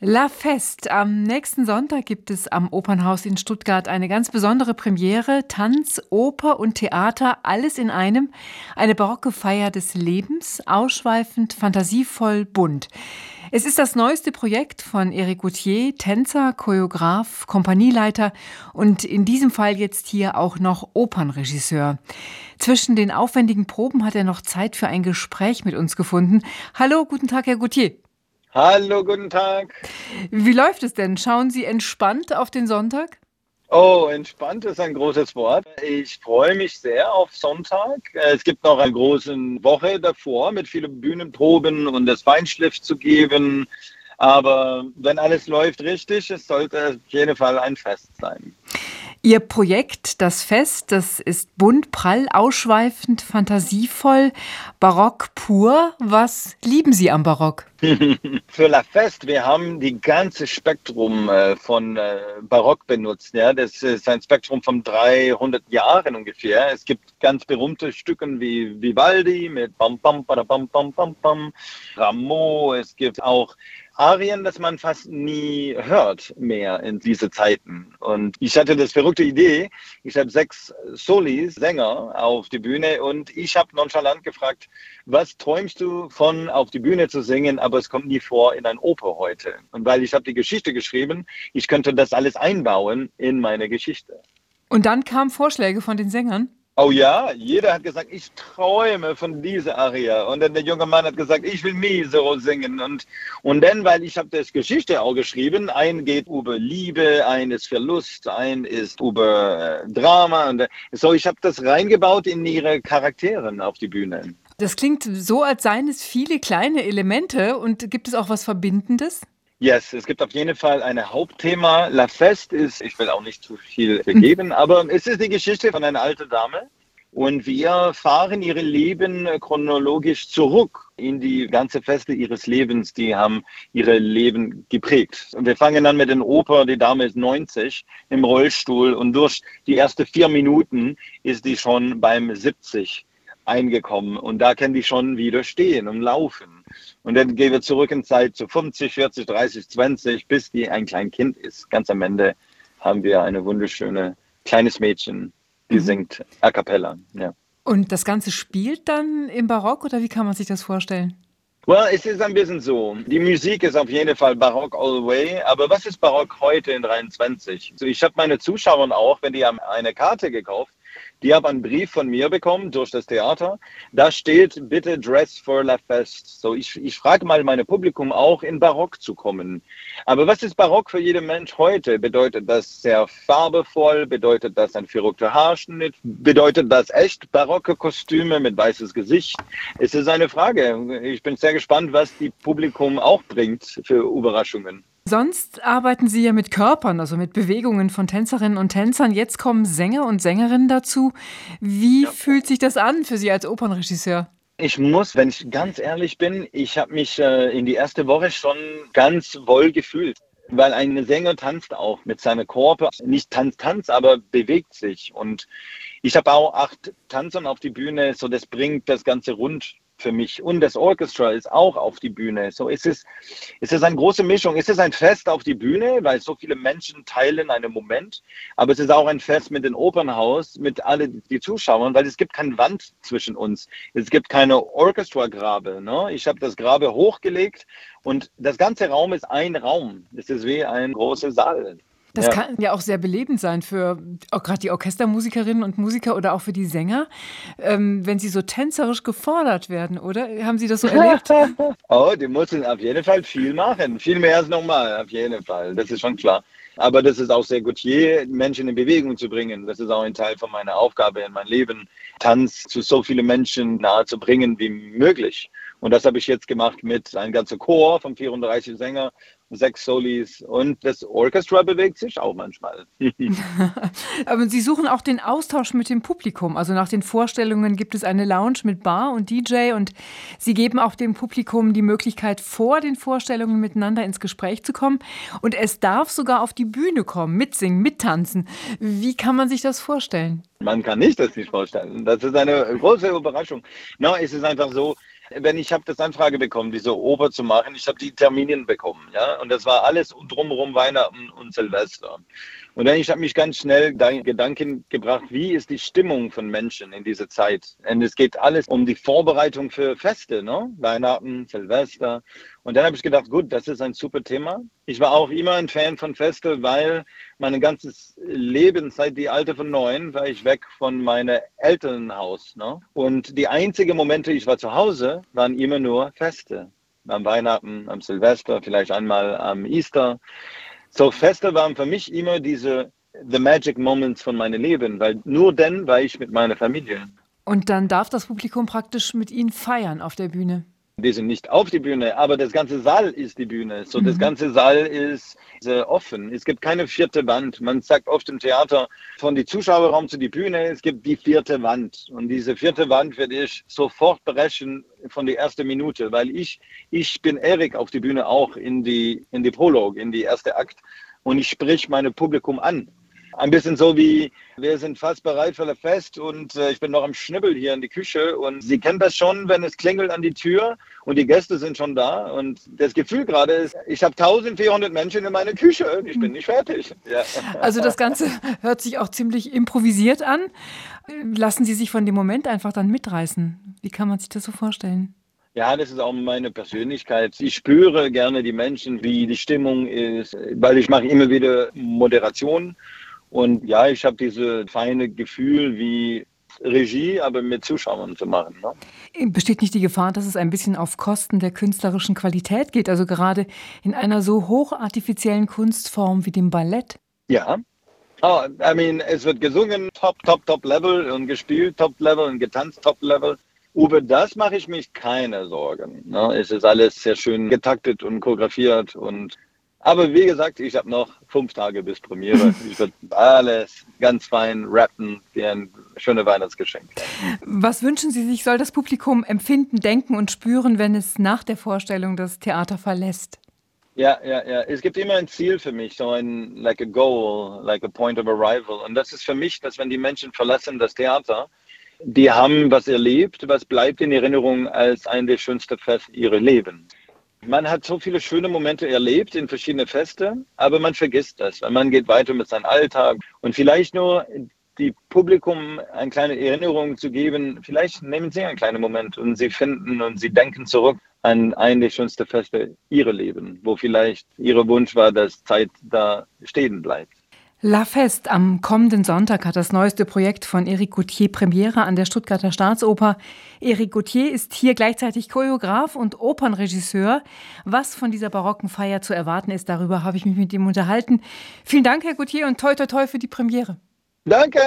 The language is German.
La Fest. Am nächsten Sonntag gibt es am Opernhaus in Stuttgart eine ganz besondere Premiere. Tanz, Oper und Theater, alles in einem. Eine barocke Feier des Lebens, ausschweifend, fantasievoll, bunt. Es ist das neueste Projekt von Eric Gauthier, Tänzer, Choreograf, Kompanieleiter und in diesem Fall jetzt hier auch noch Opernregisseur. Zwischen den aufwendigen Proben hat er noch Zeit für ein Gespräch mit uns gefunden. Hallo, guten Tag, Herr Gauthier. Hallo, guten Tag. Wie läuft es denn? Schauen Sie entspannt auf den Sonntag? Oh, entspannt ist ein großes Wort. Ich freue mich sehr auf Sonntag. Es gibt noch eine große Woche davor mit vielen Bühnenproben und das Feinschliff zu geben. Aber wenn alles läuft richtig, es sollte auf jeden Fall ein Fest sein. Ihr Projekt, das Fest, das ist bunt, prall, ausschweifend, fantasievoll, barock pur. Was lieben Sie am Barock? Für La Fest, wir haben die ganze Spektrum äh, von äh, Barock benutzt. Das ist ein Spektrum von 300 Jahren ungefähr. Es gibt ganz berühmte Stücke wie Vivaldi mit Bam Bam Bam Bam Bam Bam Rameau. Es gibt auch Arien, das man fast nie hört mehr in diese Zeiten. Und ich hatte das verrückte Idee. Ich habe sechs Solis, Sänger auf die Bühne und ich habe nonchalant gefragt, was träumst du von auf die Bühne zu singen, aber es kommt nie vor in ein Oper heute. Und weil ich habe die Geschichte geschrieben, ich könnte das alles einbauen in meine Geschichte. Und dann kamen Vorschläge von den Sängern? Oh ja, jeder hat gesagt, ich träume von dieser Aria. Und dann der junge Mann hat gesagt, ich will Misero singen. Und, und dann, weil ich habe das Geschichte auch geschrieben, ein geht über Liebe, ein ist Verlust, ein ist über äh, Drama. Und, so, ich habe das reingebaut in ihre Charakteren auf die Bühne. Das klingt so, als seien es viele kleine Elemente. Und gibt es auch was Verbindendes? Yes, es gibt auf jeden Fall ein Hauptthema. La Fest ist, ich will auch nicht zu viel vergeben, aber es ist die Geschichte von einer alten Dame. Und wir fahren ihre Leben chronologisch zurück in die ganze Feste ihres Lebens. Die haben ihre Leben geprägt. Und wir fangen an mit den Oper. Die Dame ist 90 im Rollstuhl und durch die ersten vier Minuten ist die schon beim 70 eingekommen. Und da kann die schon wieder stehen und laufen. Und dann gehen wir zurück in Zeit zu 50, 40, 30, 20, bis die ein kleines Kind ist. Ganz am Ende haben wir eine wunderschöne kleines Mädchen, die mhm. singt a cappella. Ja. Und das Ganze spielt dann im Barock oder wie kann man sich das vorstellen? Well, es ist ein bisschen so. Die Musik ist auf jeden Fall Barock all the way. Aber was ist Barock heute in 23? So, ich habe meine Zuschauer auch, wenn die haben eine Karte gekauft, die haben einen Brief von mir bekommen durch das Theater. Da steht, bitte dress for la fest. So, ich, ich frage mal meine Publikum auch, in Barock zu kommen. Aber was ist Barock für jeden Mensch heute? Bedeutet das sehr farbevoll? Bedeutet das ein verrückter Haarschnitt? Bedeutet das echt barocke Kostüme mit weißes Gesicht? Es ist eine Frage. Ich bin sehr gespannt, was die Publikum auch bringt für Überraschungen. Sonst arbeiten Sie ja mit Körpern, also mit Bewegungen von Tänzerinnen und Tänzern. Jetzt kommen Sänger und Sängerinnen dazu. Wie ja. fühlt sich das an für Sie als Opernregisseur? Ich muss, wenn ich ganz ehrlich bin, ich habe mich äh, in die erste Woche schon ganz wohl gefühlt. Weil ein Sänger tanzt auch mit seinem Körper, nicht tanzt, tanzt, aber bewegt sich. Und ich habe auch acht Tanzern auf die Bühne, so das bringt das Ganze rund für mich. Und das Orchestra ist auch auf die Bühne. So ist es, ist es eine große Mischung. Es ist ein Fest auf die Bühne, weil so viele Menschen teilen einen Moment. Aber es ist auch ein Fest mit dem Opernhaus, mit allen die Zuschauern, weil es gibt keine Wand zwischen uns. Es gibt keine Orchestra-Grabe. Ne? Ich habe das Grabe hochgelegt und das ganze Raum ist ein Raum. Es ist wie ein großer Saal. Das ja. kann ja auch sehr belebend sein für gerade die Orchestermusikerinnen und Musiker oder auch für die Sänger, ähm, wenn sie so tänzerisch gefordert werden, oder? Haben Sie das so erlebt? oh, die müssen auf jeden Fall viel machen. Viel mehr als normal, auf jeden Fall. Das ist schon klar. Aber das ist auch sehr gut, je Menschen in Bewegung zu bringen. Das ist auch ein Teil von meiner Aufgabe in meinem Leben, Tanz zu so vielen Menschen nahe zu bringen wie möglich. Und das habe ich jetzt gemacht mit einem ganzen Chor von 34 Sängern sechs Solis und das Orchestra bewegt sich auch manchmal. Aber Sie suchen auch den Austausch mit dem Publikum. Also nach den Vorstellungen gibt es eine Lounge mit Bar und DJ und Sie geben auch dem Publikum die Möglichkeit, vor den Vorstellungen miteinander ins Gespräch zu kommen. Und es darf sogar auf die Bühne kommen, mitsingen, mittanzen. Wie kann man sich das vorstellen? Man kann nicht das nicht vorstellen. Das ist eine große Überraschung. No, es ist einfach so, wenn ich habe das Anfrage bekommen, diese Oper zu machen, ich habe die Termine bekommen, ja, und das war alles drumherum Weihnachten und Silvester. Und dann ich habe mich ganz schnell da Gedanken gebracht, wie ist die Stimmung von Menschen in dieser Zeit? Und es geht alles um die Vorbereitung für Feste, ne? Weihnachten, Silvester. Und dann habe ich gedacht, gut, das ist ein super Thema. Ich war auch immer ein Fan von Feste, weil mein ganzes Leben, seit die Alte von neun, war ich weg von meinem Elternhaus. Ne? Und die einzigen Momente, ich war zu Hause, waren immer nur Feste. Am Weihnachten, am Silvester, vielleicht einmal am Easter. So Feste waren für mich immer diese the magic moments von meinem Leben, weil nur dann war ich mit meiner Familie. Und dann darf das Publikum praktisch mit Ihnen feiern auf der Bühne. Die sind nicht auf die Bühne, aber das ganze Saal ist die Bühne. So, mhm. das ganze Saal ist sehr offen. Es gibt keine vierte Wand. Man sagt oft im Theater, von die Zuschauerraum zu die Bühne, es gibt die vierte Wand. Und diese vierte Wand werde ich sofort brechen von der ersten Minute, weil ich, ich bin Erik auf die Bühne auch in die, in die Prolog, in die erste Akt. Und ich sprich mein Publikum an ein bisschen so wie, wir sind fast bereit für das Fest und äh, ich bin noch am Schnibbel hier in die Küche und Sie kennen das schon, wenn es klingelt an die Tür und die Gäste sind schon da und das Gefühl gerade ist, ich habe 1400 Menschen in meiner Küche und ich bin nicht fertig. Ja. Also das Ganze hört sich auch ziemlich improvisiert an. Lassen Sie sich von dem Moment einfach dann mitreißen. Wie kann man sich das so vorstellen? Ja, das ist auch meine Persönlichkeit. Ich spüre gerne die Menschen, wie die Stimmung ist, weil ich mache immer wieder Moderation und ja, ich habe dieses feine Gefühl wie Regie, aber mit Zuschauern zu machen. Ne? Besteht nicht die Gefahr, dass es ein bisschen auf Kosten der künstlerischen Qualität geht, also gerade in einer so hochartifiziellen Kunstform wie dem Ballett? Ja. Oh, I mean, es wird gesungen top, top, top Level und gespielt top Level und getanzt top Level. Über das mache ich mich keine Sorgen. Ne? Es ist alles sehr schön getaktet und choreografiert und aber wie gesagt, ich habe noch fünf Tage bis Premiere. Ich werde alles ganz fein rappen, wie ein schönes Weihnachtsgeschenk. Was wünschen Sie sich, soll das Publikum empfinden, denken und spüren, wenn es nach der Vorstellung das Theater verlässt? Ja, ja, ja. Es gibt immer ein Ziel für mich, so ein like a goal, like a point of arrival. Und das ist für mich, dass wenn die Menschen verlassen das Theater, die haben was erlebt, was bleibt in Erinnerung als ein der schönsten Feste ihres Lebens. Man hat so viele schöne Momente erlebt in verschiedenen Feste, aber man vergisst das, weil man geht weiter mit seinem Alltag und vielleicht nur die Publikum eine kleine Erinnerung zu geben. Vielleicht nehmen Sie einen kleinen Moment und Sie finden und Sie denken zurück an ein der schönsten Feste Ihrer Leben, wo vielleicht Ihr Wunsch war, dass Zeit da stehen bleibt. La Fest am kommenden Sonntag hat das neueste Projekt von Eric Gauthier Premiere an der Stuttgarter Staatsoper. Eric Gauthier ist hier gleichzeitig Choreograf und Opernregisseur. Was von dieser barocken Feier zu erwarten ist, darüber habe ich mich mit ihm unterhalten. Vielen Dank, Herr Gauthier, und toi toi toi für die Premiere. Danke!